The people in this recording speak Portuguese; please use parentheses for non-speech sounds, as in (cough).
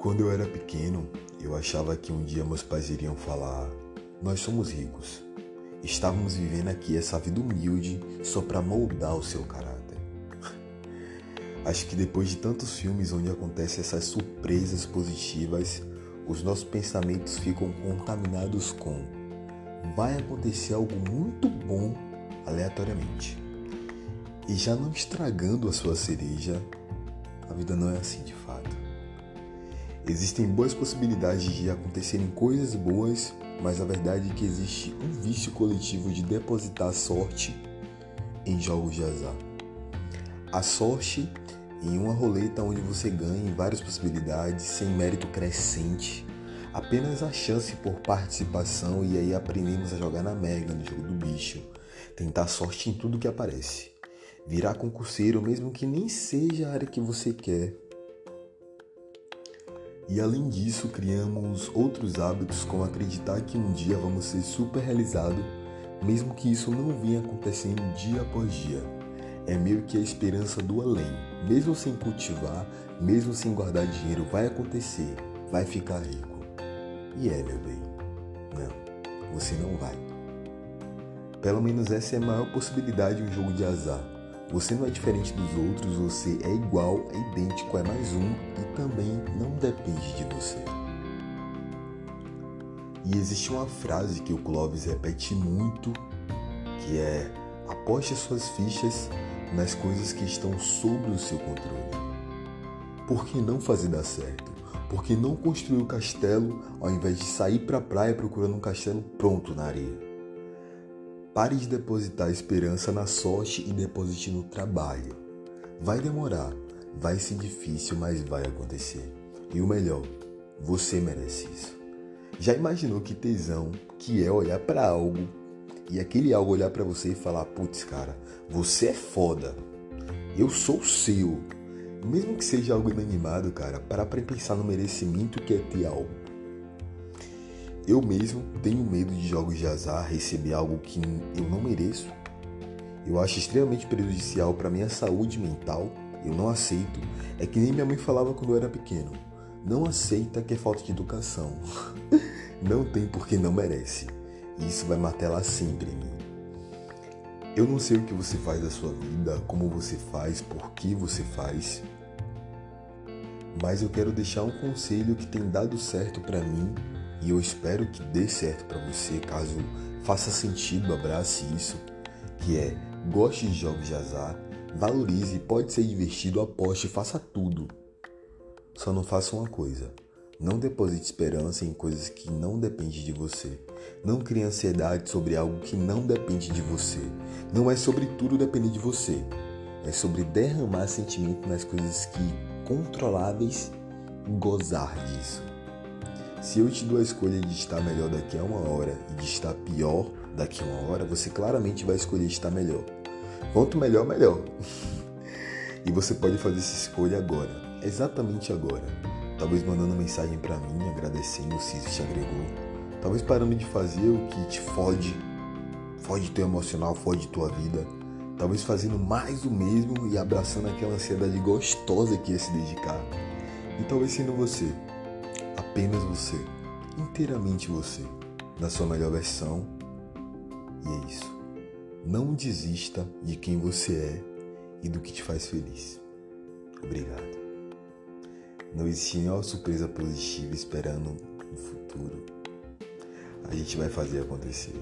Quando eu era pequeno, eu achava que um dia meus pais iriam falar: Nós somos ricos. Estávamos vivendo aqui essa vida humilde só para moldar o seu caráter. (laughs) Acho que depois de tantos filmes onde acontecem essas surpresas positivas, os nossos pensamentos ficam contaminados com vai acontecer algo muito bom aleatoriamente. E já não estragando a sua cereja, a vida não é assim de fato. Existem boas possibilidades de acontecerem coisas boas, mas a verdade é que existe um vício coletivo de depositar sorte em jogos de azar. A sorte em uma roleta onde você ganha várias possibilidades, sem mérito crescente, apenas a chance por participação e aí aprendemos a jogar na mega, no jogo do bicho, tentar sorte em tudo que aparece, virar concurseiro mesmo que nem seja a área que você quer. E além disso, criamos outros hábitos como acreditar que um dia vamos ser super realizado, mesmo que isso não venha acontecendo dia após dia. É meio que a esperança do além. Mesmo sem cultivar, mesmo sem guardar dinheiro, vai acontecer, vai ficar rico. E é, meu bem, não, você não vai. Pelo menos essa é a maior possibilidade de um jogo de azar. Você não é diferente dos outros, você é igual, é idêntico, é mais um e também não depende de você. E existe uma frase que o Clóvis repete muito, que é aposte suas fichas nas coisas que estão sob o seu controle. Por que não fazer dar certo? Por que não construir o castelo ao invés de sair para a praia procurando um castelo pronto na areia? Pare de depositar esperança na sorte e deposite no trabalho. Vai demorar, vai ser difícil, mas vai acontecer. E o melhor, você merece isso. Já imaginou que tesão que é olhar para algo e aquele algo olhar para você e falar: "Putz, cara, você é foda. Eu sou seu." Mesmo que seja algo inanimado, cara, para pensar no merecimento que é ter algo. Eu mesmo tenho medo de jogos de azar, receber algo que eu não mereço. Eu acho extremamente prejudicial para minha saúde mental. Eu não aceito. É que nem minha mãe falava quando eu era pequeno. Não aceita que é falta de educação. (laughs) não tem porque não merece. E isso vai martelar sempre em mim. Eu não sei o que você faz da sua vida, como você faz, por que você faz. Mas eu quero deixar um conselho que tem dado certo para mim e eu espero que dê certo para você, caso faça sentido, abrace isso, que é goste de jogos de azar, valorize, pode ser divertido, aposte, faça tudo. Só não faça uma coisa. Não deposite esperança em coisas que não dependem de você. Não crie ansiedade sobre algo que não depende de você. Não é sobre tudo depender de você. É sobre derramar sentimento nas coisas que controláveis e gozar disso. Se eu te dou a escolha de estar melhor daqui a uma hora e de estar pior daqui a uma hora, você claramente vai escolher estar melhor. Quanto melhor, melhor. (laughs) e você pode fazer essa escolha agora, exatamente agora. Talvez mandando mensagem para mim, agradecendo se isso te agregou. Talvez parando de fazer o que te fode, fode teu emocional, fode tua vida. Talvez fazendo mais do mesmo e abraçando aquela ansiedade gostosa que é se dedicar. E talvez sendo você, apenas você, inteiramente você, na sua melhor versão. E é isso. Não desista de quem você é e do que te faz feliz. Obrigado. Não existe nenhuma surpresa positiva esperando no futuro. A gente vai fazer acontecer.